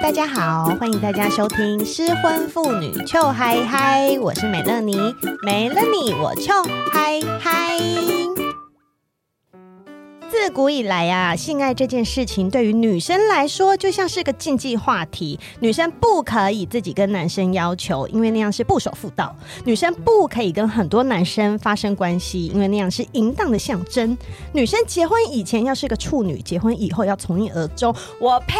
大家好，欢迎大家收听失婚妇女 Chill High High，我是美乐妮，没了你我 Chill High High。自古以来啊，性爱这件事情对于女生来说就像是个禁忌话题。女生不可以自己跟男生要求，因为那样是不守妇道；女生不可以跟很多男生发生关系，因为那样是淫荡的象征。女生结婚以前要是个处女，结婚以后要从一而终。我呸！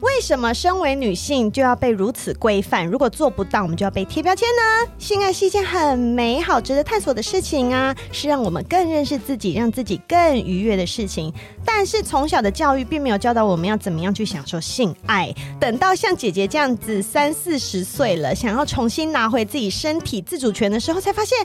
为什么身为女性就要被如此规范？如果做不到，我们就要被贴标签呢？性爱是一件很美好、值得探索的事情啊，是让我们更认识自己、让自己更愉悦的事情。但是从小的教育并没有教导我们要怎么样去享受性爱。等到像姐姐这样子三四十岁了，想要重新拿回自己身体自主权的时候，才发现，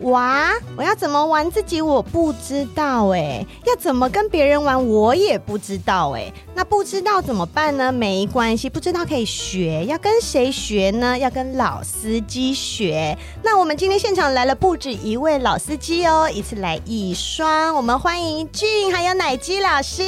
哇，我要怎么玩自己？我不知道哎、要怎么跟别人玩？我也不知道哎、那不知道怎么办呢？没关系，不知道可以学。要跟谁学呢？要跟老司机学。那我们今天现场来了不止一位老司机哦，一次来一双。我们欢迎俊还有奶鸡老师。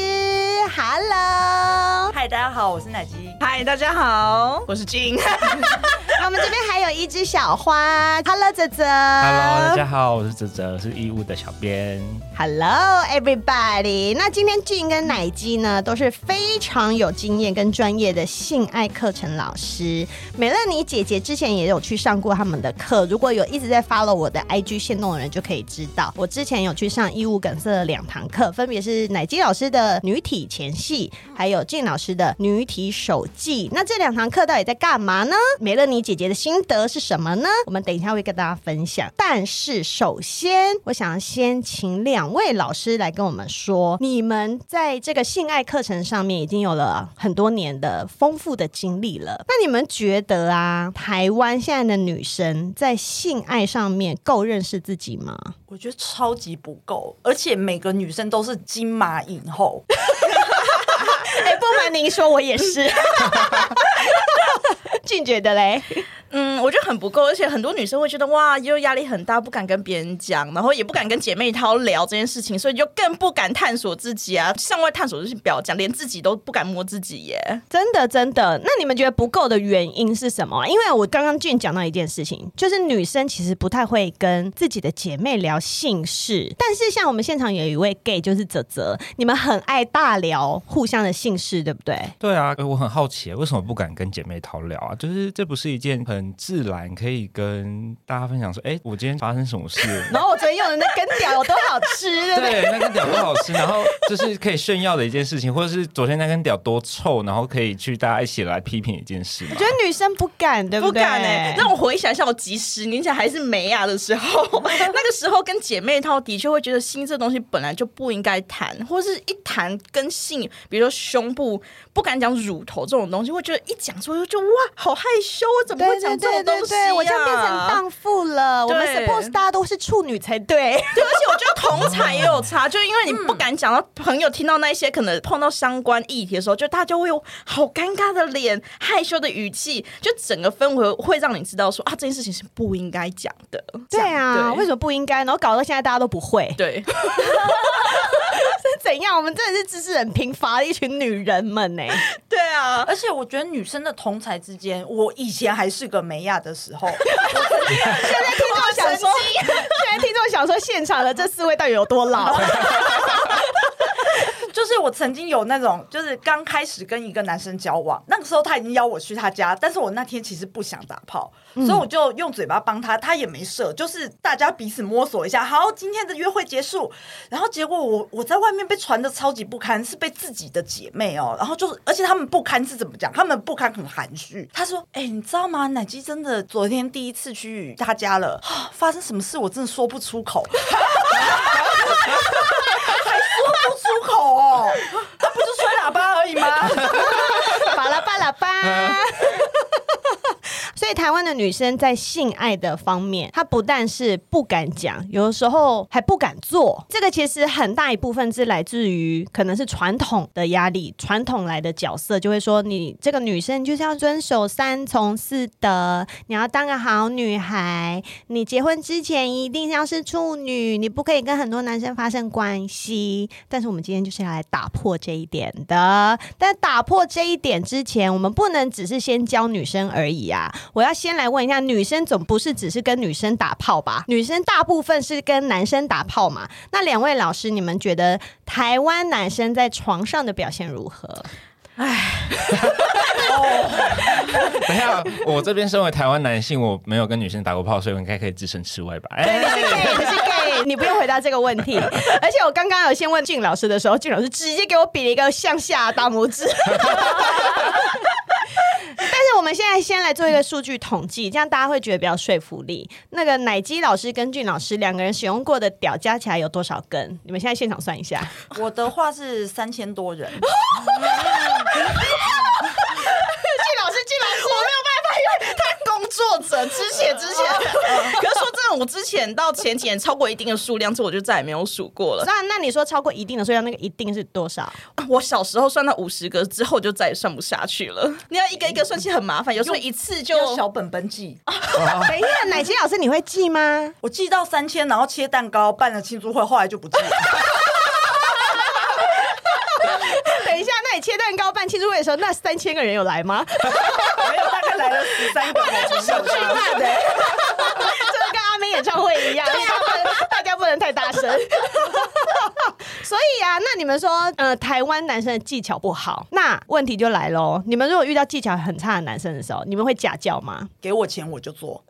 Hello，嗨，大家好，我是奶鸡。嗨，大家好，我是俊。那 我们这边还有一只小花。Hello，泽泽。Hello，大家好，我是泽泽，是义务的小编。Hello，everybody。那今天俊跟奶基呢，都是非。常有经验跟专业的性爱课程老师，美乐妮姐姐之前也有去上过他们的课。如果有一直在 follow 我的 IG 线动的人，就可以知道，我之前有去上义务梗塞的两堂课，分别是奶基老师的女体前戏，还有俊老师的女体手记。那这两堂课到底在干嘛呢？美乐妮姐姐的心得是什么呢？我们等一下会跟大家分享。但是首先，我想先请两位老师来跟我们说，你们在这个性爱课程上面。已经有了很多年的丰富的经历了。那你们觉得啊，台湾现在的女生在性爱上面够认识自己吗？我觉得超级不够，而且每个女生都是金马影后。哎、欸，不瞒您说，我也是。俊觉得嘞？嗯，我觉得很不够，而且很多女生会觉得哇，又压力很大，不敢跟别人讲，然后也不敢跟姐妹淘聊这件事情，所以就更不敢探索自己啊。向外探索就是不要讲，连自己都不敢摸自己耶。真的，真的。那你们觉得不够的原因是什么？因为我刚刚俊讲到一件事情，就是女生其实不太会跟自己的姐妹聊姓氏，但是像我们现场有一位 gay，就是泽泽，你们很爱大聊互相的姓氏，对不对？对啊，我很好奇，为什么不敢跟姐妹淘聊啊？就是这不是一件很。很自然可以跟大家分享说，哎、欸，我今天发生什么事？然后我昨天用的那根屌有多好吃，对，那根屌多好吃，然后就是可以炫耀的一件事情，或者是昨天那根屌多臭，然后可以去大家一起来批评一件事。我觉得女生不敢，对不对？不敢哎、欸。让我回想一下，我几十年前还是美亚的时候，那个时候跟姐妹套的确会觉得性这东西本来就不应该谈，或是一谈跟性，比如说胸部，不敢讲乳头这种东西，会觉得一讲出来就哇，好害羞，我怎么会讲？对对对，我就变成荡妇了。我们 suppose 大家都是处女才对。对，而且我觉得同才也有差，就因为你不敢讲到朋友听到那些可能碰到相关议题的时候，就大家就会有好尴尬的脸、害羞的语气，就整个氛围会让你知道说啊，这件事情是不应该讲的。对啊，为什么不应该？然后搞到现在大家都不会。对，是怎样？我们真的是知识很贫乏的一群女人们呢。对啊，而且我觉得女生的同才之间，我以前还是个。美亚的时候，现在听众想说，现在听众想说，现场的这四位到底有多老？就是我曾经有那种，就是刚开始跟一个男生交往，那个时候他已经邀我去他家，但是我那天其实不想打炮，嗯、所以我就用嘴巴帮他，他也没射，就是大家彼此摸索一下，好，今天的约会结束，然后结果我我在外面被传的超级不堪，是被自己的姐妹哦，然后就是，而且他们不堪是怎么讲？他们不堪很含蓄，他说，哎、欸，你知道吗？乃基真的昨天第一次去他家了，发生什么事我真的说不出口。说不出口哦，他 不是吹喇叭而已吗？巴拉巴拉巴。所以台湾的女生在性爱的方面，她不但是不敢讲，有的时候还不敢做。这个其实很大一部分是来自于可能是传统的压力，传统来的角色就会说，你这个女生就是要遵守三从四德，你要当个好女孩，你结婚之前一定要是处女，你不可以跟很多男生发生关系。但是我们今天就是要来打破这一点的。但打破这一点之前，我们不能只是先教女生而已啊！我要先来问一下，女生总不是只是跟女生打炮吧？女生大部分是跟男生打炮嘛？那两位老师，你们觉得台湾男生在床上的表现如何？唉，等一下，我这边身为台湾男性，我没有跟女生打过炮，所以我应该可以置身事外吧？哎，你是 gay，你是 gay，你不用回答这个问题。而且我刚刚有先问俊老师的时候，俊老师直接给我比了一个向下大拇指。但是我们现在先来做一个数据统计，这样大家会觉得比较说服力。那个奶鸡老师跟俊老师两个人使用过的屌加起来有多少根？你们现在现场算一下。我的话是三千多人。俊老师，俊老师，我没有办法，因为他工作者之前之前。可是说真的，我之前到前几年超过一定的数量之后，我就再也没有数过了。那那你说超过一定的数量，那个一定是多少？我小时候算到五十个之后，就再也算不下去了。你要一个一个算起很麻烦，有时候一次就小本本记。等一下，奶鸡老师你会记吗？我记到三千，然后切蛋糕，办了庆祝会，后来就不记了。等一下，那你切蛋糕办庆祝会的时候，那三千个人有来吗？没有，大概来了十三个。小巨蛋的，就是跟阿妹演唱会一样，大家不能太大声。所以啊，那你们说，呃，台湾男生的技巧不好，那问题就来喽。你们如果遇到技巧很差的男生的时候，你们会假叫吗？给我钱我就做。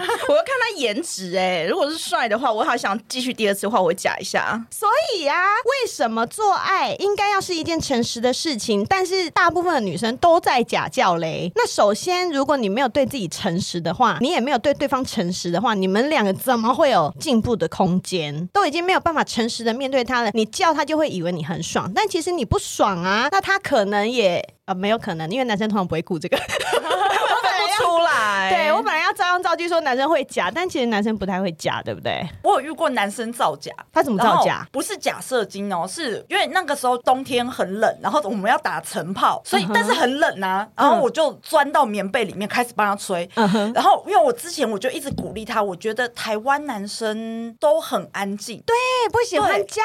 我要看他颜值哎、欸，如果是帅的话，我好想继续第二次的话，我会假一下。所以呀、啊，为什么做爱应该要是一件诚实的事情？但是大部分的女生都在假叫嘞。那首先，如果你没有对自己诚实的话，你也没有对对方诚实的话，你们两个怎么会有进步的空间？都已经没有办法诚实的面对他了，你叫他就会以为你很爽，但其实你不爽啊。那他可能也啊、呃，没有可能，因为男生通常不会顾这个。出来，对，我本来要照样造句说男生会假，但其实男生不太会假，对不对？我有遇过男生造假，他怎么造假？不是假射精哦，是因为那个时候冬天很冷，然后我们要打晨炮，所以、嗯、但是很冷啊，然后我就钻到棉被里面开始帮他吹，嗯、然后因为我之前我就一直鼓励他，我觉得台湾男生都很安静，对，不喜欢叫，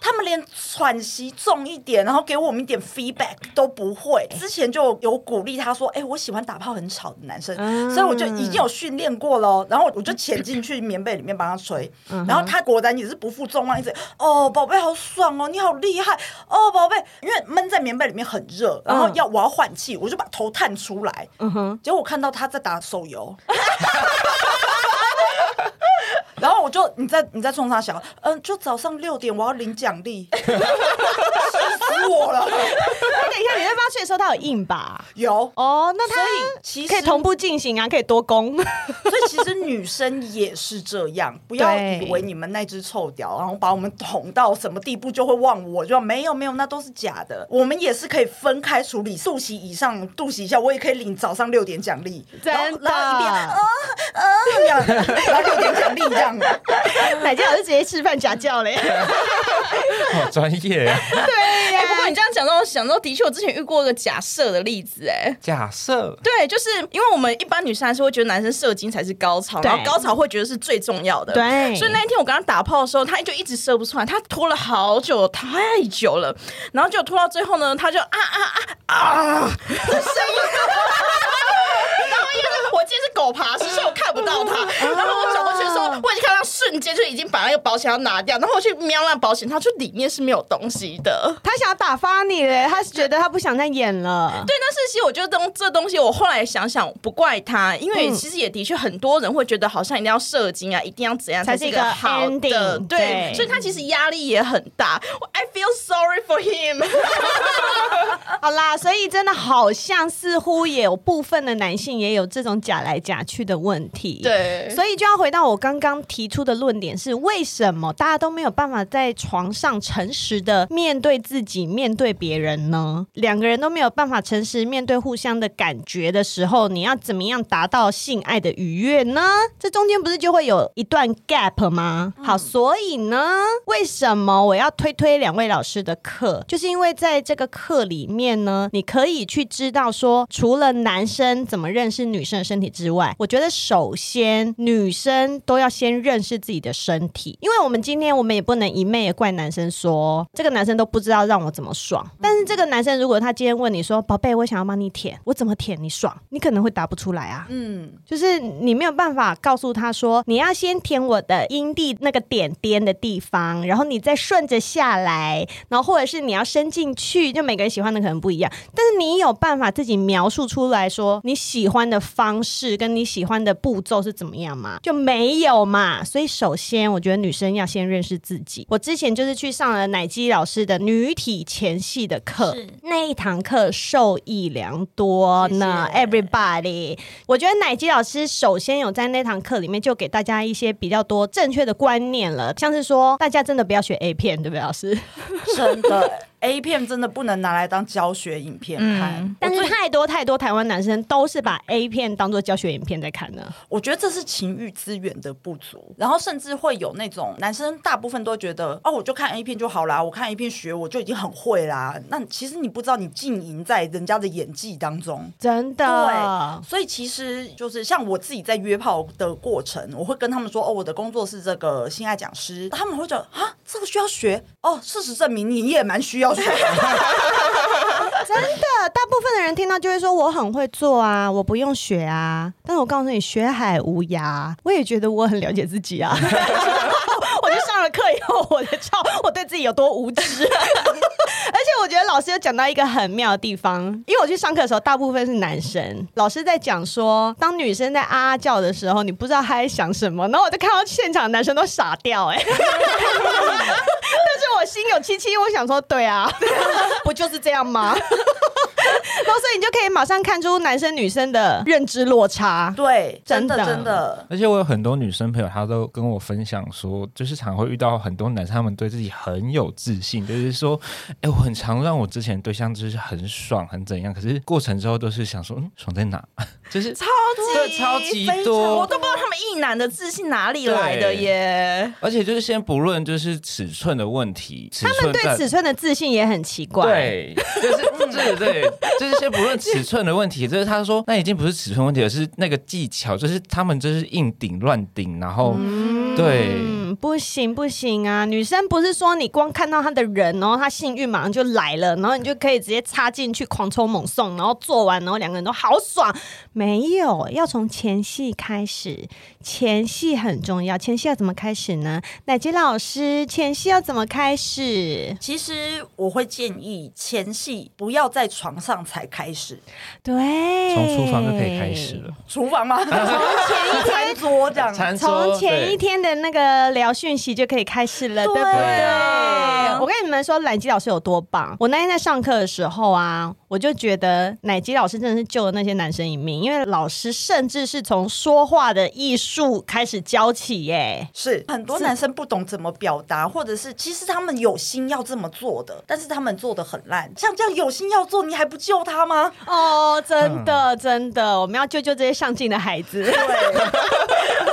他们连喘息重一点，然后给我们一点 feedback 都不会。之前就有鼓励他说，哎、欸，我喜欢打炮很吵。男生，所以我就已经有训练过了，然后我就潜进去棉被里面帮他吹，然后他果然也是不负众望，一直哦，宝贝好爽哦，你好厉害。哦，宝贝，因为闷在棉被里面很热，然后要我要换气，我就把头探出来，嗯哼，结果我看到他在打手游。然后我就你在你在冲他笑，嗯，就早上六点我要领奖励，气死我了！那等一下你在发睡的时候，他有硬吧？有哦，那他所以其实可以同步进行啊，可以多攻。所以其实女生也是这样，不要以为你们那只臭屌，然后把我们捅到什么地步就会忘我，就没有没有，那都是假的。我们也是可以分开处理，肚脐以上、肚脐以下，我也可以领早上六点奖励，真的。然后一边啊啊这样，然后六点奖励这样。奶鸡 老师直接示范假叫嘞，好专业呀！对呀、欸，不过你这样讲到我想到，的确我之前遇过一个假设的例子，哎，假设，对，就是因为我们一般女生还是会觉得男生射精才是高潮，然后高潮会觉得是最重要的，对，所以那一天我跟他打炮的时候，他就一直射不出来，他拖了好久，太久了，然后就拖到最后呢，他就啊啊啊啊，这声音，然后因为我今天是狗爬式，所以我看不到他，然后我转过去的时候，我已经看到瞬间就已经把那个保险要拿掉，然后我去瞄那保险，它就里面是没有东西的。他想要打发你嘞，他是觉得他不想再演了。对，但是其实我觉得东这东西，我后来想想不怪他，因为其实也的确很多人会觉得好像一定要射精啊，一定要怎样才是一个好的，对，对，所以他其实压力也很大。I feel sorry for him。好啦，所以真的好像似乎也有部分的男性也有这种假来假去的问题。对，所以就要回到我刚刚提出的论点是：为什么大家都没有办法在床上诚实的面对自己、面对别人呢？两个人都没有办法诚实面对互相的感觉的时候，你要怎么样达到性爱的愉悦呢？这中间不是就会有一段 gap 吗？好，所以呢，为什么我要推推两位老师的课？就是因为在这个课里面呢，你可以去知道说，除了男生怎么认识女生的身体之外，我觉得首先女生都要先认识自己的身体，因为我们今天我们也不能一昧的怪男生说这个男生都不知道让我怎么爽。但是这个男生如果他今天问你说，宝贝，我想要帮你舔，我怎么舔你爽？你可能会答不出来啊。嗯，就是你没有办法告诉他说，你要先舔我的阴蒂那个点点的地方，然后你再顺着下来，然后或者是你要伸进去，就每个人喜欢的可能不一样。但是你有办法自己描述出来说你喜欢的方式跟你喜欢的步骤是怎么样嘛？就没有嘛。所以首先，我觉得女生要先认识自己。我之前就是去上了奶基老师的女体前戏的课，那一堂课受益良多呢。Everybody，我觉得奶基老师首先有在那堂课里面就给大家一些比较多正确的观念了，像是说大家真的不要学 A 片，对不对，老师？真的。A 片真的不能拿来当教学影片看，嗯、但是太多太多台湾男生都是把 A 片当做教学影片在看的。我觉得这是情欲资源的不足，然后甚至会有那种男生大部分都觉得哦，我就看 A 片就好啦，我看 A 片学我就已经很会啦。那其实你不知道你浸淫在人家的演技当中，真的。对，所以其实就是像我自己在约炮的过程，我会跟他们说哦，我的工作是这个性爱讲师，他们会觉得啊，这个需要学哦。事实证明你也蛮需要 真的，大部分的人听到就会说我很会做啊，我不用学啊。但是我告诉你，学海无涯。我也觉得我很了解自己啊。我就上了课以后，我就知道我对自己有多无知。而且我觉得老师有讲到一个很妙的地方，因为我去上课的时候，大部分是男生。老师在讲说，当女生在啊啊叫的时候，你不知道她在想什么。然后我就看到现场男生都傻掉，哎。但是我心有戚戚，我想说，对啊，不就是这样吗？然后所以你就可以马上看出男生女生的认知落差。对，真的真的。而且我有很多女生朋友，她都跟我分享说，就是常会遇到很多男生，他们对自己很有自信，就是说，哎，我很常让我之前对象就是很爽，很怎样，可是过程之后都是想说，嗯，爽在哪？就是超级超级多，我都不知道他们一男的自信哪里来的耶。而且就是先不论就是尺寸的问题，他们对尺寸的自信也很奇怪。对，就是对对，就是先不论尺寸的问题，就是他说那已经不是尺寸问题，而是那个技巧，就是他们就是硬顶乱顶，然后、嗯、对。不行不行啊！女生不是说你光看到他的人，然后他性欲马上就来了，然后你就可以直接插进去狂抽猛送，然后做完，然后两个人都好爽。没有，要从前戏开始，前戏很重要。前戏要怎么开始呢？乃基老师，前戏要怎么开始？其实我会建议前戏不要在床上才开始，对，从厨房就可以开始了。厨房吗？从前一天 桌这样，从前一天的那个聊讯息就可以开始了，对，不对？我跟你们说，奶基老师有多棒！我那天在上课的时候啊，我就觉得奶基老师真的是救了那些男生一命，因为老师甚至是从说话的艺术开始教起耶。是很多男生不懂怎么表达，或者是其实他们有心要这么做的，但是他们做的很烂。像这样有心要做，你还不救他吗？哦，真的真的，我们要救救这些上进的孩子。对。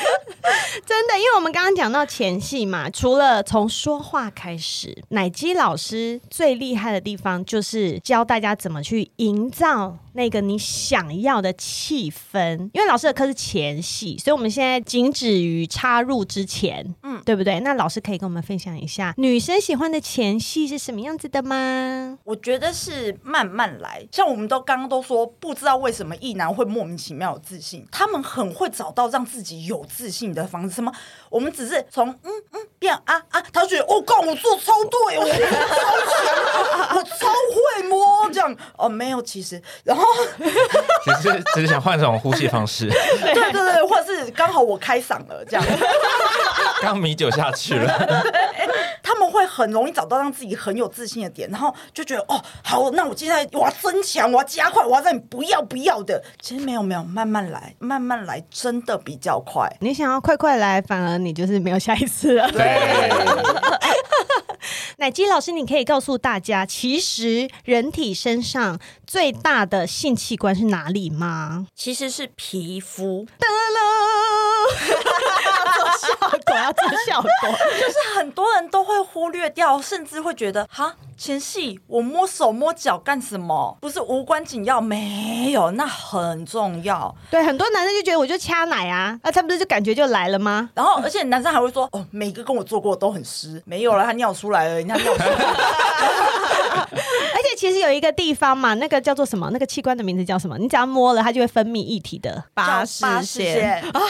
真的，因为我们刚刚讲到前戏嘛，除了从说话开始，奶基老师最厉害的地方就是教大家怎么去营造。那个你想要的气氛，因为老师的课是前戏，所以我们现在仅止于插入之前，嗯，对不对？那老师可以跟我们分享一下女生喜欢的前戏是什么样子的吗？我觉得是慢慢来，像我们都刚刚都说，不知道为什么异男会莫名其妙有自信，他们很会找到让自己有自信的方式。什么？我们只是从嗯嗯变啊啊，他觉得哦，干我做超对，我超强，我超会摸这样哦，没有，其实然后。只是只是想换一种呼吸方式，对对对，或者是刚好我开嗓了这样，刚米酒下去了。会很容易找到让自己很有自信的点，然后就觉得哦，好，那我接下来我要增强，我要加快，我要让你不要不要的。其实没有没有，慢慢来，慢慢来，真的比较快。你想要快快来，反而你就是没有下一次了。对。奶基老师，你可以告诉大家，其实人体身上最大的性器官是哪里吗？其实是皮肤。效果，要做效果，就是很多人都会忽略掉，甚至会觉得哈。前戏我摸手摸脚干什么？不是无关紧要，没有，那很重要。对，很多男生就觉得我就掐奶啊，那、啊、他不多就感觉就来了吗？然后，而且男生还会说，哦，每个跟我做过都很湿，没有了，他尿出来了，人家尿出来了。而且其实有一个地方嘛，那个叫做什么？那个器官的名字叫什么？你只要摸了，它就会分泌液体的巴氏腺啊！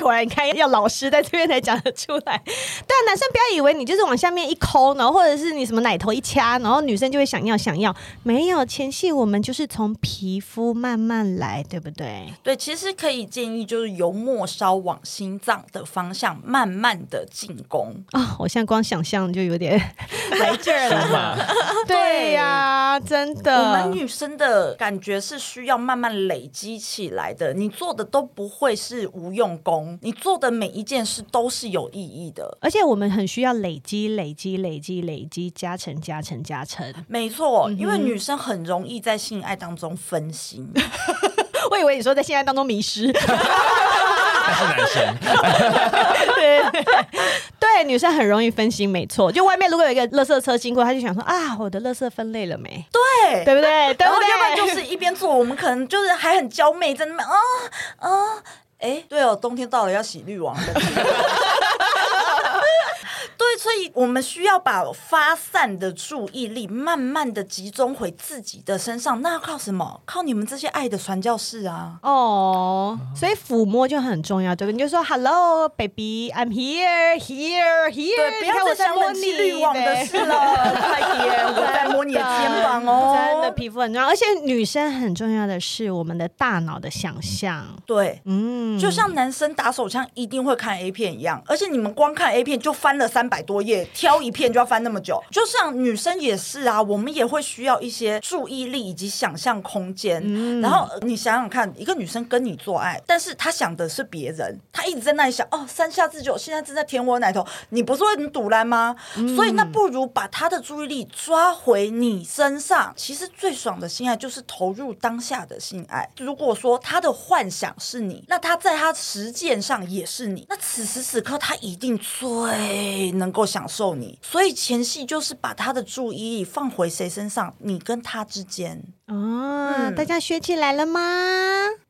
果然，你看要老师在这边才讲得出来。对啊，男生不要以为你就是往下面一抠，然后或者是你什么奶头一掐，然后女生就会想要想要。没有前戏，我们就是从皮肤慢慢来，对不对？对，其实可以建议就是由末梢往心脏的方向慢慢的进攻啊、哦！我现在光想象就有点来劲儿了。对呀、啊，真的。我们女生的感觉是需要慢慢累积起来的，你做的都不会是无用功，你做的每一件事都是有意义的，而且我们很需要累积、累积、累积、累积，加成、加成、加成。没错，因为女生很容易在性爱当中分心。我以为你说在性爱当中迷失。那是男生，对，对，女生很容易分心，没错。就外面如果有一个垃圾车经过，他就想说啊，我的垃圾分类了没？对，对不对？对不对？要不然就是一边做，我们可能就是还很娇媚，在那边啊啊，哎，对哦，冬天到了要洗滤网的。对，所以我们需要把发散的注意力慢慢的集中回自己的身上。那要靠什么？靠你们这些爱的传教士啊！哦，所以抚摸就很重要，对不对？你就说 “Hello, baby, I'm here, here, here”。对，不要再想冷气滤网的事了，快点，我在摸你的肩膀哦。真的，皮肤很重要，而且女生很重要的是我们的大脑的想象。对，嗯，就像男生打手枪一定会看 A 片一样，而且你们光看 A 片就翻了三。百多页，挑一片就要翻那么久，就像女生也是啊，我们也会需要一些注意力以及想象空间。嗯、然后你想想看，一个女生跟你做爱，但是她想的是别人，她一直在那里想哦，三下之久，现在正在舔我奶头，你不是会很赌烂吗？嗯、所以那不如把她的注意力抓回你身上。其实最爽的性爱就是投入当下的性爱。如果说她的幻想是你，那她在她实践上也是你，那此时此刻她一定最。能够享受你，所以前戏就是把他的注意力放回谁身上，你跟他之间。哦，嗯、大家学起来了吗？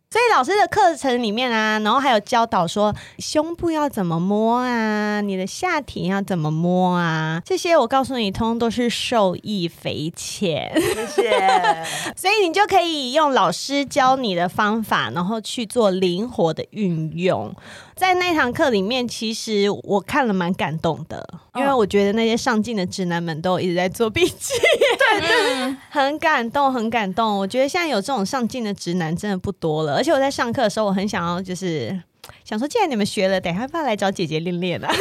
所以老师的课程里面啊，然后还有教导说胸部要怎么摸啊，你的下体要怎么摸啊，这些我告诉你，通通都是受益匪浅。谢谢。所以你就可以用老师教你的方法，然后去做灵活的运用。在那堂课里面，其实我看了蛮感动的，因为我觉得那些上进的直男们都一直在做笔记，对对，很感动，很感动。我觉得现在有这种上进的直男真的不多了，而且我在上课的时候，我很想要就是想说，既然你们学了，等一下要不要来找姐姐练练啊？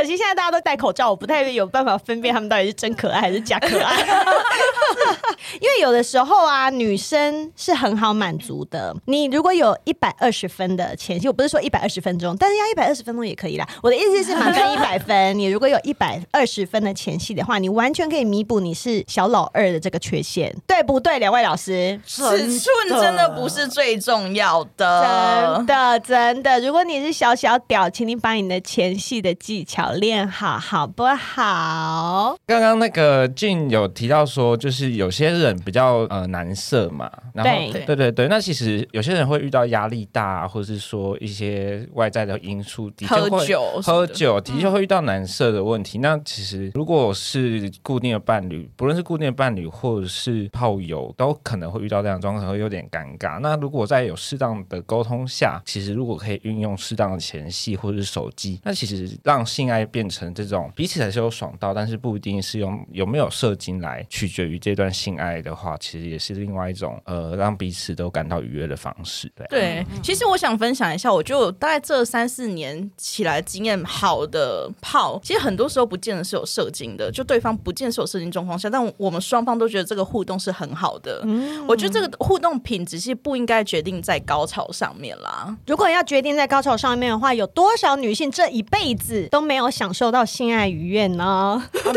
可惜现在大家都戴口罩，我不太有办法分辨他们到底是真可爱还是假可爱。因为有的时候啊，女生是很好满足的。你如果有一百二十分的前戏，我不是说一百二十分钟，但是要一百二十分钟也可以啦。我的意思是满分 一百分，你如果有一百二十分的前戏的话，你完全可以弥补你是小老二的这个缺陷，对不对？两位老师，尺寸真的不是最重要的，真的真的。如果你是小小屌，请你把你的前戏的技巧练好，好不好？刚刚那个俊有提到说，就是有些。人比较呃难色嘛，然后对对对对，那其实有些人会遇到压力大，或者是说一些外在的因素，的确会喝酒喝酒的确会遇到难色的问题。嗯、那其实如果是固定的伴侣，不论是固定的伴侣或者是炮友，都可能会遇到这样的状况，会有点尴尬。那如果在有适当的沟通下，其实如果可以运用适当的前戏或者是手机，那其实让性爱爱变成这种彼此还是有爽到，但是不一定是用有没有射精来取决于这段性爱的话，其实也是另外一种呃让彼此都感到愉悦的方式。对，对，其实我想分享一下，我就大概这三四年起来经验好的炮，其实很多时候不见得是有射精的，就对方不见得是有射精状况下，但我们双方都觉得这个互动是很好的。嗯，我觉得这个互动品质是不应该决定在高潮上面啦。如果要决定在高潮上面的话，有多少女性这一辈子都没有享受到性爱愉悦呢？不敢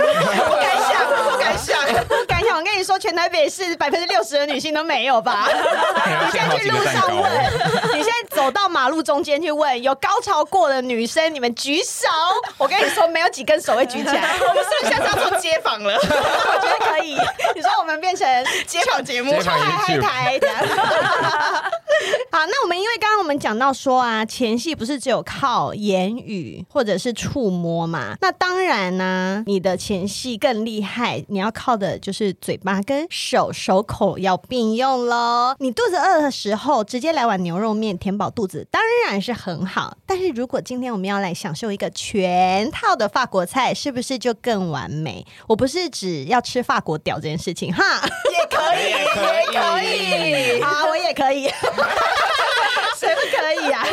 想，不敢想，不敢想。我跟你说，全台北市百分之六十的女性都没有吧？你现在去路上问，你现在走到马路中间去问，有高潮过的女生，你们举手。我跟你说，没有几根手会举起来。我们是不是下次要做街访了？我觉得可以。你说我们变成街访节目，嗨嗨台的。好，那我们因为刚刚我们讲到说啊，前戏不是只有靠言语或者是触摸嘛？那当然呢、啊，你的前戏更厉害，你要靠的就是嘴巴跟手，手口要并用喽。你肚子饿的时候，直接来碗牛肉面填饱肚子，当然是很好。但是如果今天我们要来享受一个全套的法国菜，是不是就更完美？我不是指要吃法国屌这件事情哈，也可以，也可以，好，我也可以。谁不可以啊？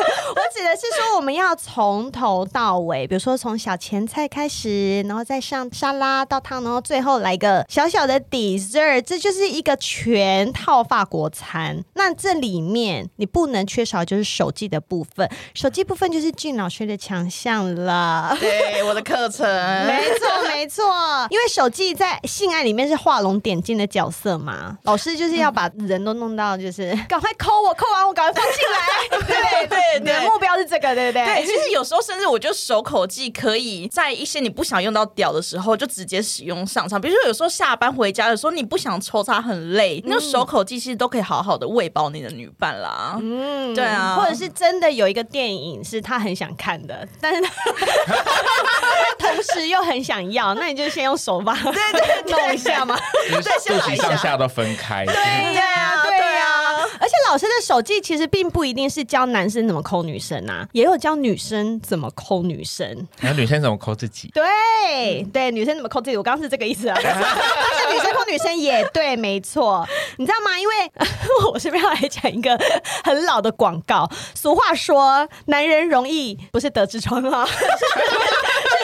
我指的是说，我们要从头到尾，比如说从小前菜开始，然后再上沙拉到汤，然后最后来个小小的 dessert，这就是一个全套法国餐。那这里面你不能缺少就是手记的部分，手记部分就是俊老师的强项了。对，我的课程，没错没错，因为手记在性爱里面是画龙点睛的角色嘛，老师就是要把人都弄到，就是 赶快抠我，抠完我赶快放进来。对 对对，你的目标是这个，对不对？对，其实有时候甚至我觉得手口技可以在一些你不想用到屌的时候，就直接使用上场。比如说有时候下班回家的时候，你不想抽插很累，嗯、那手口技其实都可以好好的喂饱你的女伴啦。嗯，对啊，或者是真的有一个电影是他很想看的，但是他 同时又很想要，那你就先用手吧，对对，弄一下嘛，对，先来一下，上下都分开。对呀，对呀，而且老师的手技其实并不一定是教男生怎么抠女生啊，也有教女生怎么抠女生，还有女生怎么抠自己。对、嗯、对，女生怎么抠自己，我刚刚是这个意思啊。但是女生抠女生也对，没错。你知道吗？因为 我这边要来讲一个很老的广告。俗话说，男人容易不是得痔疮啊。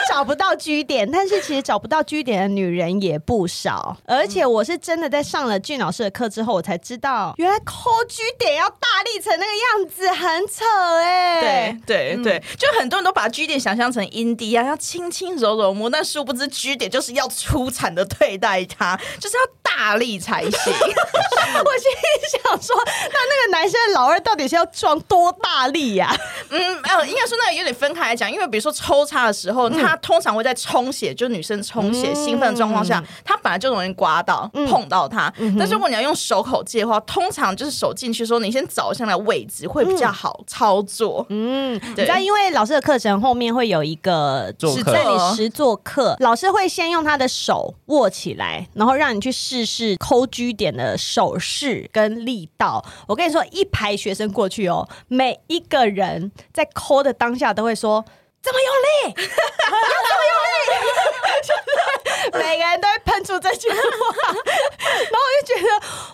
找不到居点，但是其实找不到居点的女人也不少。而且我是真的在上了俊老师的课之后，我才知道原来抠 G 点要大力成那个样子，很扯哎、欸。对对对，就很多人都把 G 点想象成阴蒂啊，要轻轻柔柔摸，但殊不知 G 点就是要出产的对待它，就是要大力才行。我心里想说，那那个男生的老二到底是要装多大力呀、啊？嗯，呃，应该说那个有点分开来讲，因为比如说抽插的时候，他、嗯。通常会在充血，就女生充血兴奋的状况下，她、嗯、本来就容易刮到、嗯、碰到他。嗯、但是如果你要用手口技的话，通常就是手进去说，你先找一下那位置会比较好操作。嗯，对，你知道，因为老师的课程后面会有一个是在你实做课，老师会先用他的手握起来，然后让你去试试抠 G 点的手势跟力道。我跟你说，一排学生过去哦，每一个人在抠的当下都会说。这么用力，这么用力，就是每个人都会喷出这句话，然后我就觉得，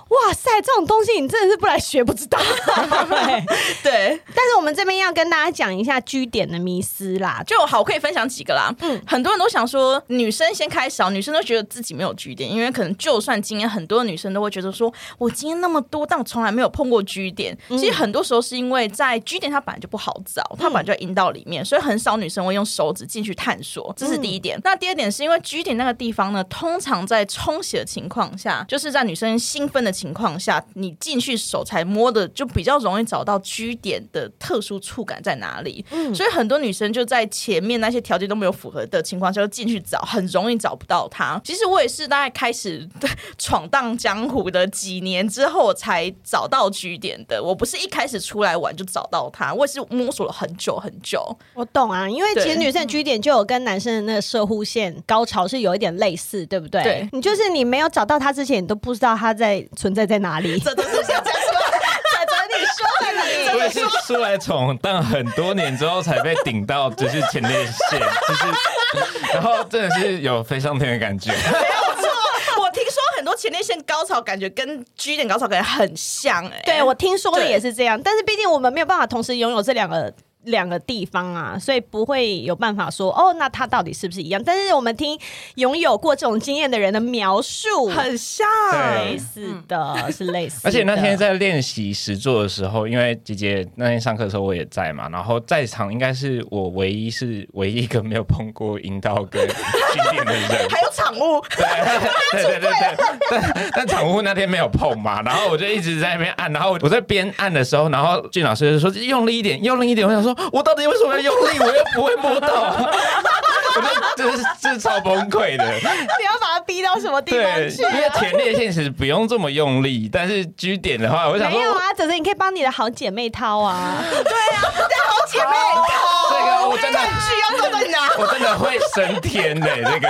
哇塞，这种东西你真的是不来学不知道。对，对，但是我们这边要跟大家讲一下居点的迷思啦，就好，我可以分享几个啦。嗯，很多人都想说，女生先开始，女生都觉得自己没有居点，因为可能就算今天很多女生都会觉得说，我今天那么多，但我从来没有碰过居点。其实很多时候是因为在居点它本来就不好找，它本来就在阴道里面，所以很少。女生会用手指进去探索，这是第一点。嗯、那第二点是因为 G 点那个地方呢，通常在冲洗的情况下，就是在女生兴奋的情况下，你进去手才摸的，就比较容易找到 G 点的特殊触感在哪里。嗯，所以很多女生就在前面那些条件都没有符合的情况下，就进去找，很容易找不到它。其实我也是大概开始 闯荡江湖的几年之后才找到 G 点的。我不是一开始出来玩就找到它，我也是摸索了很久很久。我懂啊。因为其实女生的 G 点就有跟男生的那个射护线高潮是有一点类似，对不对？对，你就是你没有找到他之前，你都不知道他在存在在哪里。这都是想讲什么？在这里说的你。我也是出来闯荡很多年之后才被顶到，就是前列腺，就是，然后真的是有飞上天的感觉。很多前列腺高潮感觉跟 G 点高潮感觉很像哎、欸，对我听说的也是这样，但是毕竟我们没有办法同时拥有这两个。两个地方啊，所以不会有办法说哦，那它到底是不是一样？但是我们听拥有过这种经验的人的描述，很像，类似的，是类似。而且那天在练习实作的时候，因为姐姐那天上课的时候我也在嘛，然后在场应该是我唯一是唯一一个没有碰过阴道跟 经典的人，还有场务，对对对对对，但但场务那天没有碰嘛，然后我就一直在那边按，然后我在边按的时候，然后俊老师就说用力一点，用力一点，我想说。我到底为什么要用力？我又不会摸到，我觉得这是超崩溃的。你要把它逼到什么地方去？因为前列腺其实不用这么用力，但是 G 点的话，我想没有啊，只是你可以帮你的好姐妹掏 啊。对啊，对好姐妹掏，这个我真的 需要做在哪？我真的会升天的、欸、这个。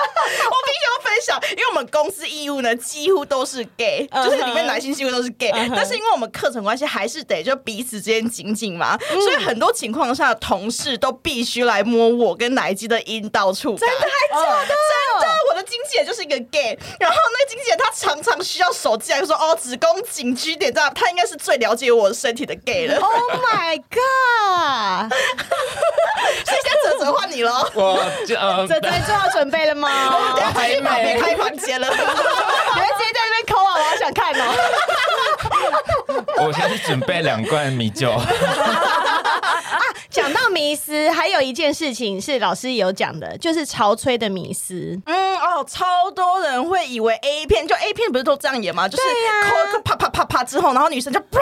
我必须要分享，因为我们公司义务呢几乎都是 gay，、uh -huh. 就是里面男性几乎都是 gay，、uh -huh. 但是因为我们课程关系，还是得就彼此之间紧紧嘛。所以很多情况下，同事都必须来摸我跟奶鸡的阴道处。真的还假的？真的，我的经纪人就是一个 gay，然后那个经纪人他常常需要手机来说哦，子宫颈居点这样，他应该是最了解我身体的 gay 了。Oh my god！所以现在泽泽换你了。我呃，泽泽做好准备了吗？我直接旁边开房间了。你们直接在那边抠啊，我好想看哦。我先去准备两罐米酒。讲到迷思，还有一件事情是老师有讲的，就是潮吹的迷思。嗯哦，超多人会以为 A 片就 A 片不是都这样演吗？就是抠个啪啪啪啪之后，然后女生就啪，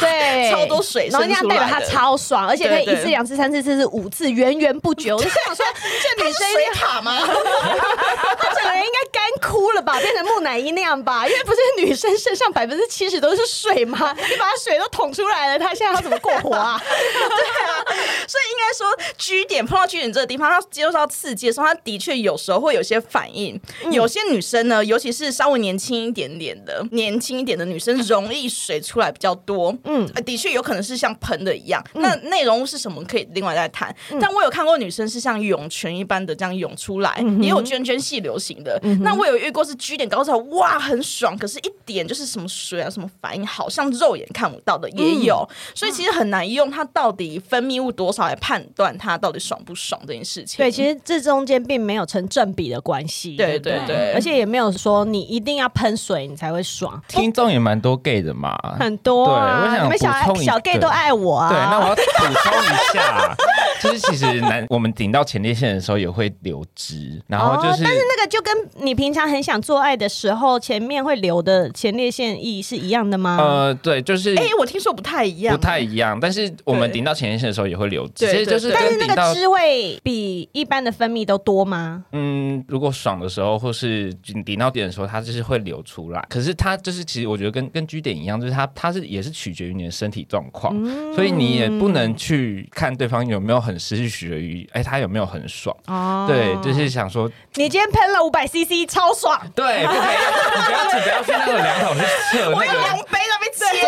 对，超多水然后那样代表她超爽，而且可以一次、两次、三次、四次、五次，源源不绝。我就想说，这女生水塔吗？她整个人应该干枯了吧，变成木乃伊那样吧？因为不是女生身上百分之七十都是水吗？你把她水都捅出来了，她现在要怎么过活啊？对啊。所以应该说，G 点碰到 G 点这个地方，他接受到刺激的时候，他的确有时候会有些反应。嗯、有些女生呢，尤其是稍微年轻一点点的、年轻一点的女生，容易水出来比较多。嗯，的确有可能是像喷的一样。嗯、那内容物是什么？可以另外再谈、嗯。但我有看过女生是像涌泉一般的这样涌出来，嗯、也有涓涓细流型的、嗯。那我有遇过是 G 点高潮，哇，很爽，可是一点就是什么水啊，什么反应，好像肉眼看不到的也有。嗯、所以其实很难用它到底分泌物多少来判断他到底爽不爽这件事情。对，其实这中间并没有成正比的关系。对对对，而且也没有说你一定要喷水你才会爽。听众也蛮多 gay 的嘛，很多啊。对，我想你们小小 gay 都爱我啊。对，那我要补充一下，就是其实男我们顶到前列腺的时候也会流汁，然后就是、哦，但是那个就跟你平常很想做爱的时候前面会流的前列腺液是一样的吗？呃，对，就是。哎，我听说不太一样，不太一样。但是我们顶到前列腺的时候也会流汁。其实就是，但是那个汁会比一般的分泌都多吗？嗯，如果爽的时候，或是顶到点的时候，它就是会流出来。可是它就是，其实我觉得跟跟 G 点一样，就是它它是也是取决于你的身体状况，嗯，所以你也不能去看对方有没有很失去取决于，哎，他有没有很爽？哦，对，就是想说，你今天喷了五百 CC，超爽。对，不可以，你不要去不要去那个量筒去测那个量杯那边接，你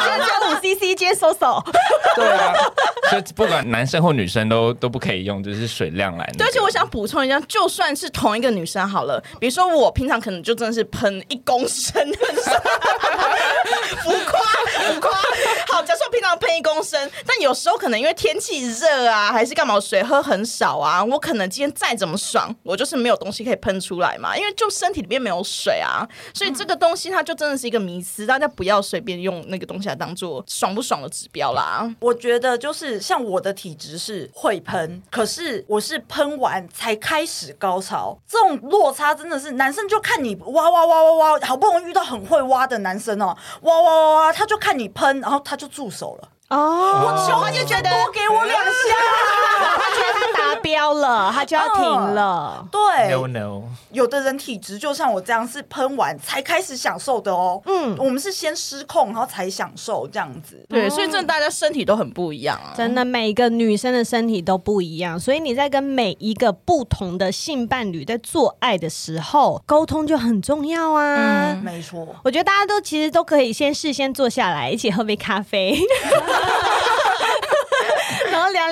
今天只有五 CC 接收手。对啊，所以不管男生或女生都都不可以用，就是水量来、而且我想补充一下，就算是同一个女生好了，比如说我平常可能就真的是喷一公升，浮夸浮夸。好，假设我平常喷一公升，但有时候可能因为天气热啊，啊还是干嘛，水喝很少啊，我可能今天再怎么爽，我就是没有东西可以喷出来嘛，因为就身体里面没有水啊，所以这个东西它就真的是一个迷思，大家不要随便用那个东西来当做爽不爽的指标啦。我觉得就是像我的体质是会喷，可是我是喷完才开始高潮，这种落差真的是男生就看你哇哇哇哇哇，好不容易遇到很会挖的男生哦，哇哇哇哇，他就看你喷，然后他就住手了。哦，我求你就多给我两下。他觉得他达标了，他就要停了。对，no no，有的人体质就像我这样，是喷完才开始享受的哦。嗯，我们是先失控，然后才享受这样子。对，所以真的大家身体都很不一样啊。真的，每个女生的身体都不一样，所以你在跟每一个不同的性伴侣在做爱的时候，沟通就很重要啊。嗯，没错。我觉得大家都其实都可以先事先坐下来，一起喝杯咖啡。然 后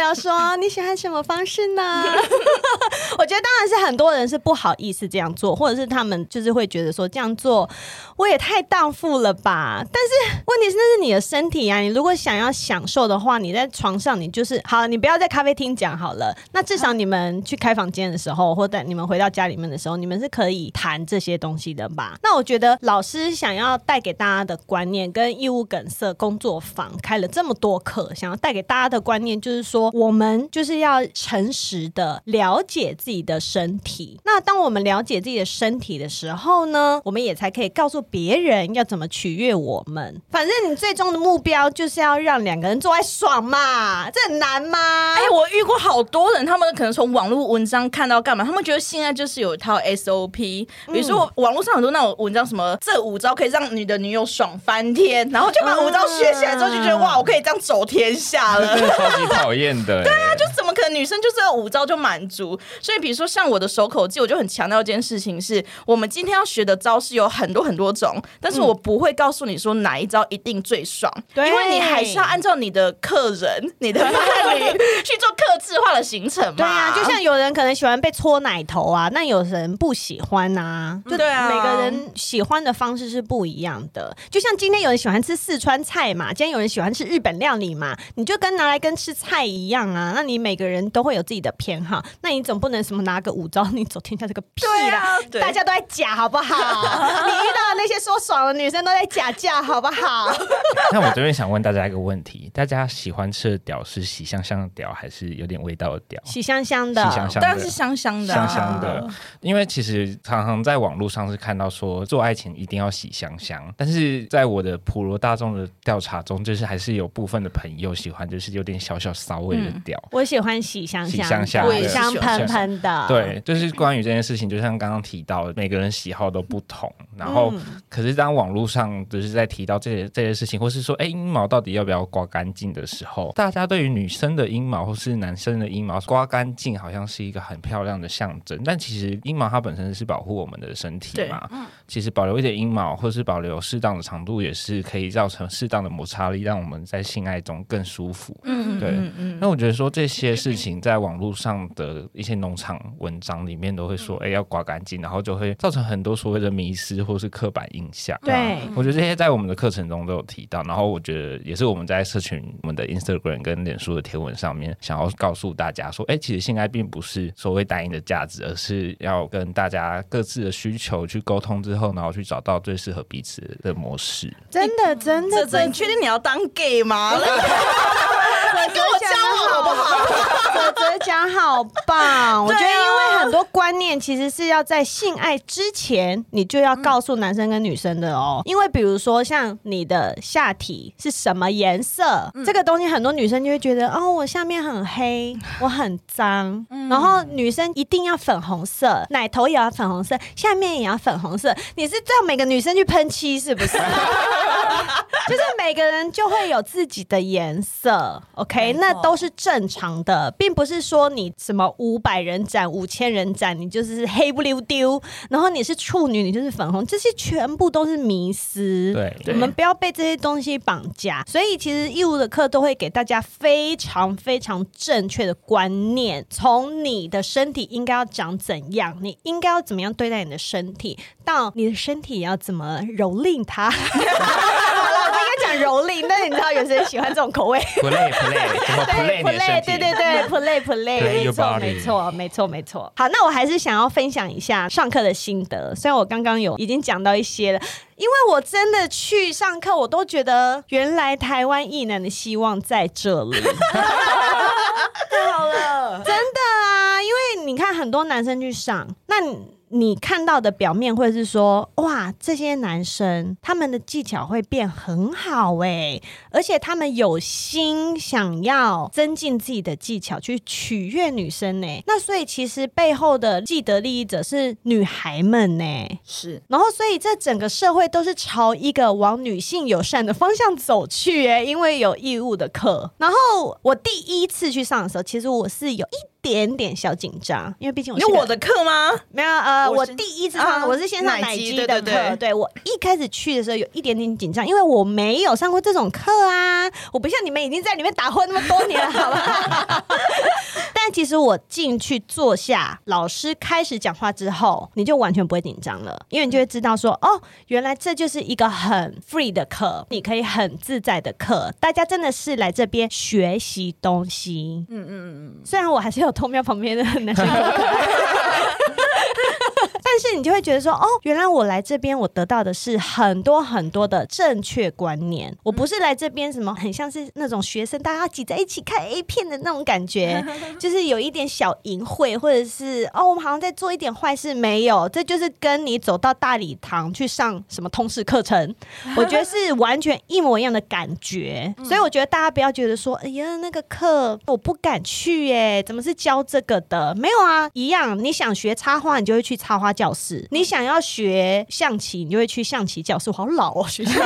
聊聊说你喜欢什么方式呢？我觉得当然是很多人是不好意思这样做，或者是他们就是会觉得说这样做我也太荡妇了吧。但是问题是那是你的身体啊，你如果想要享受的话，你在床上你就是好，你不要在咖啡厅讲好了。那至少你们去开房间的时候，或者你们回到家里面的时候，你们是可以谈这些东西的吧？那我觉得老师想要带给大家的观念，跟义务梗塞工作坊开了这么多课，想要带给大家的观念。就是说，我们就是要诚实的了解自己的身体。那当我们了解自己的身体的时候呢，我们也才可以告诉别人要怎么取悦我们。反正你最终的目标就是要让两个人做爱爽嘛，这很难吗？哎，我遇过好多人，他们可能从网络文章看到干嘛？他们觉得性爱就是有一套 SOP，比如说网络上很多那种文章，什么这五招可以让你的女友爽翻天，然后就把五招学起来之后，就觉得哇，我可以这样走天下了。超级讨厌的，对啊，就怎么可能女生就这五招就满足？所以比如说像我的手口技，我就很强调一件事情是：我们今天要学的招式有很多很多种，但是我不会告诉你说哪一招一定最爽，对，因为你还是要按照你的客人、你的伴侣去做客制化的行程嘛。对啊，就像有人可能喜欢被搓奶头啊，那有人不喜欢啊，就对啊，每个人喜欢的方式是不一样的。就像今天有人喜欢吃四川菜嘛，今天有人喜欢吃日本料理嘛，你就跟拿来跟吃菜一样。一样啊，那你每个人都会有自己的偏好，那你总不能什么拿个五招你走天下这个屁啦！啊、大家都在假，好不好？你遇到的那些说爽的女生都在假假，好不好？那我这边想问大家一个问题：大家喜欢吃的屌是喜香香的屌，还是有点味道的屌？喜香香的，喜香香的，当然是香香的，啊，香香的。因为其实常常在网络上是看到说做爱情一定要喜香香，但是在我的普罗大众的调查中，就是还是有部分的朋友喜欢，就是有点小小骚味。嗯、我喜欢喜香香，香香的香喷喷的。对，就是关于这件事情，就像刚刚提到的，每个人喜好都不同。然后，嗯、可是当网络上就是在提到这些这些事情，或是说，哎，阴毛到底要不要刮干净的时候，大家对于女生的阴毛或是男生的阴毛刮干净，好像是一个很漂亮的象征。但其实阴毛它本身是保护我们的身体嘛。嗯、其实保留一点阴毛，或是保留适当的长度，也是可以造成适当的摩擦力，让我们在性爱中更舒服。嗯对。那我觉得说这些事情在网络上的一些农场文章里面都会说，哎，要刮干净，然后就会造成很多所谓的迷失。或是刻板印象，对，我觉得这些在我们的课程中都有提到。然后我觉得也是我们在社群、我们的 Instagram 跟脸书的贴文上面，想要告诉大家说，哎，其实性爱并不是所谓单一的价值，而是要跟大家各自的需求去沟通之后，然后去找到最适合彼此的模式。真的，真的，真的，你确定你要当 gay 吗？跟我讲好不好？泽泽讲好棒，我觉得因为很多观念其实是要在性爱之前，你就要告诉男生跟女生的哦。因为比如说像你的下体是什么颜色，这个东西很多女生就会觉得哦，我下面很黑，我很脏。然后女生一定要粉红色，奶头也要粉红色，下面也要粉红色。你是叫每个女生去喷漆是不是？就是每个人就会有自己的颜色。OK，那都是正常的，并不是说你什么五百人斩、五千人斩，你就是黑不溜丢，然后你是处女，你就是粉红，这些全部都是迷思。对，我们不要被这些东西绑架。所以其实义务的课都会给大家非常非常正确的观念，从你的身体应该要长怎样，你应该要怎么样对待你的身体，到你的身体要怎么蹂躏它。讲蹂躏，但是你知道有些人喜欢这种口味。play play，什么 play？对 play，对对对，play play，没错没错没错没错。好，那我还是想要分享一下上课的心得。虽然我刚刚有已经讲到一些了，因为我真的去上课，我都觉得原来台湾异男的希望在这里。太好了，真的啊！因为你看很多男生去上，那你。看到的表面会是说，哇，这些男生他们的技巧会变很好哎，而且他们有心想要增进自己的技巧去取悦女生呢。那所以其实背后的既得利益者是女孩们呢，是。然后所以这整个社会都是朝一个往女性友善的方向走去哎，因为有义务的课。然后我第一次去上的时候，其实我是有一。点点小紧张，因为毕竟我有我的课吗？没有，呃，我，我第一次上，啊、我是先上奶机的课。对，我一开始去的时候有一点点紧张，因为我没有上过这种课啊，我不像你们已经在里面打混那么多年了，好吧？但其实我进去坐下，老师开始讲话之后，你就完全不会紧张了，因为你就会知道说，哦，原来这就是一个很 free 的课，你可以很自在的课，大家真的是来这边学习东西。嗯嗯嗯嗯，虽然我还是有。偷瞄旁边的男生。但是你就会觉得说，哦，原来我来这边，我得到的是很多很多的正确观念。我不是来这边什么，很像是那种学生，大家挤在一起看 A 片的那种感觉，就是有一点小淫秽，或者是哦，我们好像在做一点坏事。没有，这就是跟你走到大礼堂去上什么通识课程，我觉得是完全一模一样的感觉。所以我觉得大家不要觉得说，哎呀，那个课我不敢去，耶，怎么是教这个的？没有啊，一样。你想学插花，你就会去插花教。教室，你想要学象棋，你就会去象棋教室。我好老哦，学校。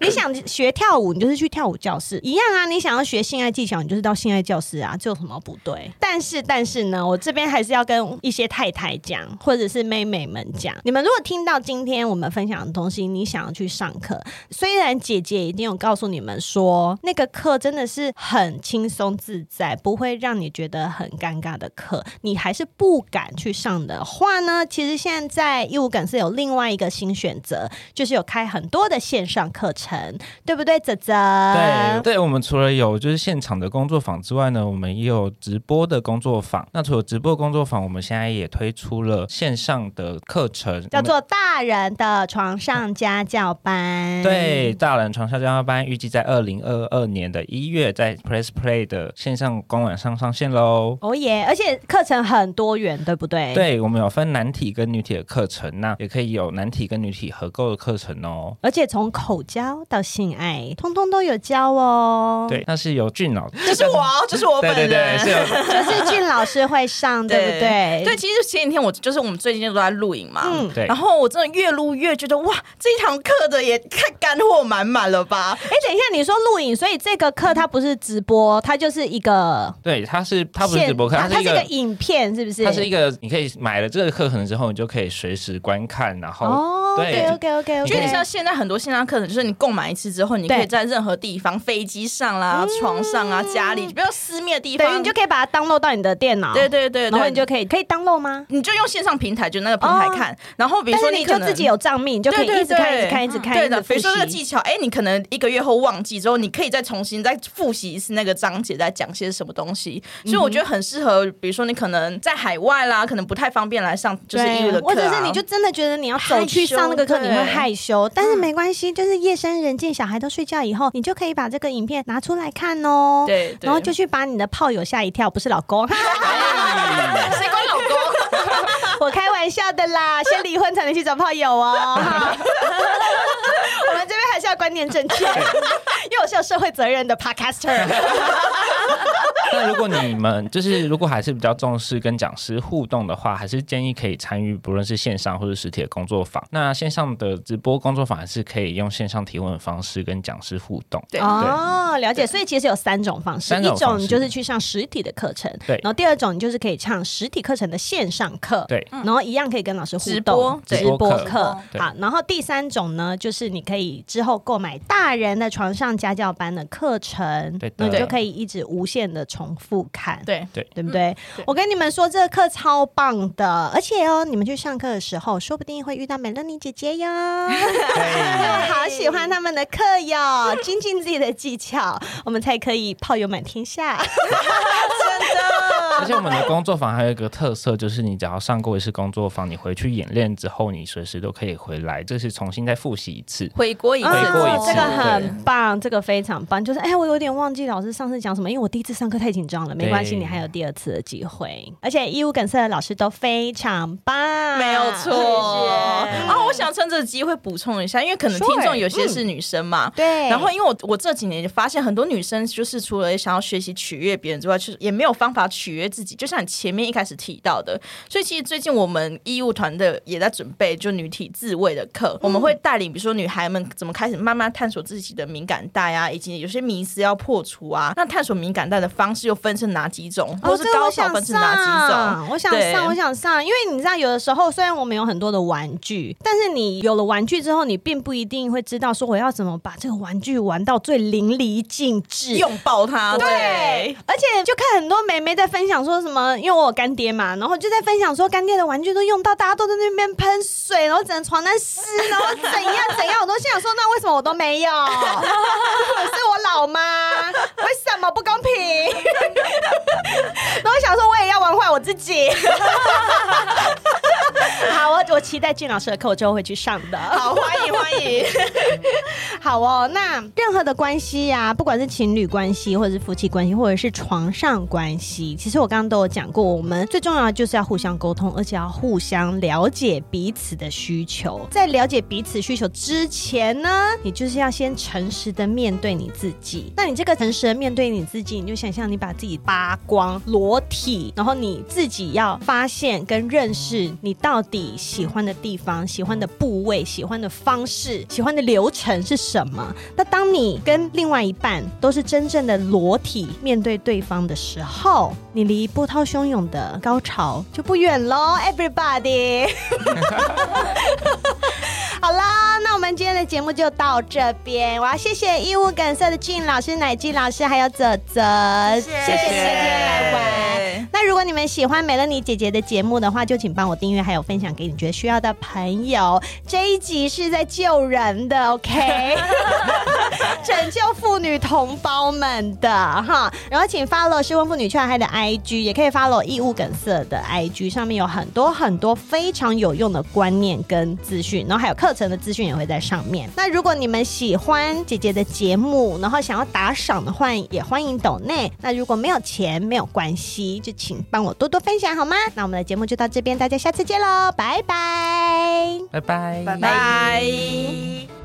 你想学跳舞，你就是去跳舞教室一样啊。你想要学性爱技巧，你就是到性爱教室啊，这有什么不对？但是，但是呢，我这边还是要跟一些太太讲，或者是妹妹们讲，你们如果听到今天我们分享的东西，你想要去上课，虽然姐姐已经有告诉你们说，那个课真的是很轻松自在，不会让你觉得很尴尬的课，你还是不敢去上的话呢，其实现在义务感是有另外一个新选择，就是有开很多的线上课程，对不对？泽泽，对对，我们除了有就是现场的工作坊之外呢，我们也有直播的工作坊。那除了直播工作坊，我们现在也推出了线上的课程，叫做大人的床上家教班。对，大人床上家教班预计在二零二二年的一月在 Press Play 的线上官网上上线喽。哦耶！而且课程很多元，对不对？对，我们有分男体跟女体的课程，那也可以有男体跟女体合购的课程哦。而且从口交到性爱，通通都有教哦。对，那是由俊老 师，这是我，就是我本人，对对对，是有就是俊老师会上，对不对？对，其实前几天我就是我们最近都在录影嘛，嗯，对。然后我真的越录越觉得哇，这一堂课的也太干货满满了吧？哎，等一下，你说录影，所以这个课它不是直播，它就是一个，对，它是它不是直播课，它是一个影片，是不是？它是一个，你可以买了这个课程之后，你就可以随时观看，然后哦，对，OK OK OK，就你像现在很多线上课程，就是你购买一次之后，你可以在任何地方，飞机上啦、床上啊、家里，比较私密的地方，对，你就可以把它 download 到你的电脑。对对对，然后你就可以可以 download 吗？你就用线上平台，就那个平台看。然后比如说你就自己有账密，你就可以一直看、一直看、一直看。对的，比如说这个技巧，哎，你可能一个月后忘记之后，你可以再重新再复习一次那个章节，再讲些什么东西。所以我觉得很适合，比如说你可能在海外啦，可能不太方便来上就是义务的课，或者是你就真的觉得你要走去上那个课，你会害羞，但是没关系，就是夜深人静，小孩都睡觉以后，你就可以把这个影片拿出来看哦。对，然后就去把你的炮友吓一跳，不是老公，谁管老公？我开玩笑的啦，先离婚才能去找炮友哦。我们这边还是要观念正确，因为我是有社会责任的 podcaster。那如果你们就是如果还是比较重视跟讲师互动的话，还是建议可以参与，不论是线上或者实体的工作坊。那线上的直播工作坊还是可以用线上提问的方式跟讲师互动。对哦，了解。所以其实有三种方式，一种你就是去上实体的课程，对。然后第二种你就是可以上实体课程的线上课，对。然后一样可以跟老师互动，直播课。好，然后第三种呢，就是你可以之后购买大人的床上家教班的课程，对，你就可以一直无限的重复看，对对，对不对？我跟你们说，这个课超棒的，而且哦，你们去上课的时候，说不定会遇到美乐妮姐姐哟。我好喜欢他们的课哟，精进自己的技巧，我们才可以炮友满天下。真的。而且我们的工作坊还有一个特色，就是你只要上过一次工作坊，你回去演练之后，你随时都可以回来，就是重新再复习一次，回锅一次，回锅一次，这个很棒，这个非常棒。就是哎，我有点忘记老师上次讲什么，因为我第一次上课太太紧张了，没关系，你还有第二次的机会。而且义务梗塞的老师都非常棒，没有错。谢谢啊，我想趁这个机会补充一下，因为可能听众有些是女生嘛，对。然后因为我我这几年就发现很多女生就是除了想要学习取悦别人之外，就是也没有方法取悦自己。就像你前面一开始提到的，所以其实最近我们义务团队也在准备就女体自慰的课，我们会带领比如说女孩们怎么开始慢慢探索自己的敏感带啊，以及有些迷思要破除啊。那探索敏感带的方式又分成哪几种，或是高潮分成哪几种？我想上，我想上，因为你知道，有的时候虽然我们有很多的玩具，但是你有了玩具之后，你并不一定会知道说我要怎么把这个玩具玩到最淋漓尽致，拥抱它。对，对，而且就看很多妹妹在分享说什么，因为我有干爹嘛，然后就在分享说干爹的玩具都用到，大家都在那边喷水，然后整床单湿，然后怎样怎样，我都心想说，那为什么我都没有？是我老妈？为什么不公平？然后我想说，我也要玩坏我自己。好，我我期待俊老师的课，我之后会去上的。好，欢迎欢迎。好哦，那任何的关系呀、啊，不管是情侣关系，或者是夫妻关系，或者是床上关系，其实我刚刚都有讲过，我们最重要的就是要互相沟通，而且要互相了解彼此的需求。在了解彼此需求之前呢，你就是要先诚实的面对你自己。那你这个诚实的面对你自己，你就想象你你把自己扒光裸体，然后你自己要发现跟认识你到底喜欢的地方、喜欢的部位、喜欢的方式、喜欢的流程是什么？那当你跟另外一半都是真正的裸体面对对方的时候，你离波涛汹涌的高潮就不远喽，Everybody。好啦，那我们今天的节目就到这边。我要谢谢义务梗塞的俊老师、乃基老师还有泽泽，谢谢今天来玩。那如果你们喜欢美乐妮姐姐的节目的话，就请帮我订阅，还有分享给你觉得需要的朋友。这一集是在救人的，OK？拯救妇女同胞们的哈。然后请 follow 失婚妇女圈嗨的 IG，也可以 follow 义务梗塞的 IG，上面有很多很多非常有用的观念跟资讯，然后还有课程的资讯也会在上面。那如果你们喜欢姐姐的节目，然后想要打赏的话，也欢迎抖内。那如果没有钱没有关系，就请帮我多多分享好吗？那我们的节目就到这边，大家下次见喽，拜拜，拜拜，拜拜。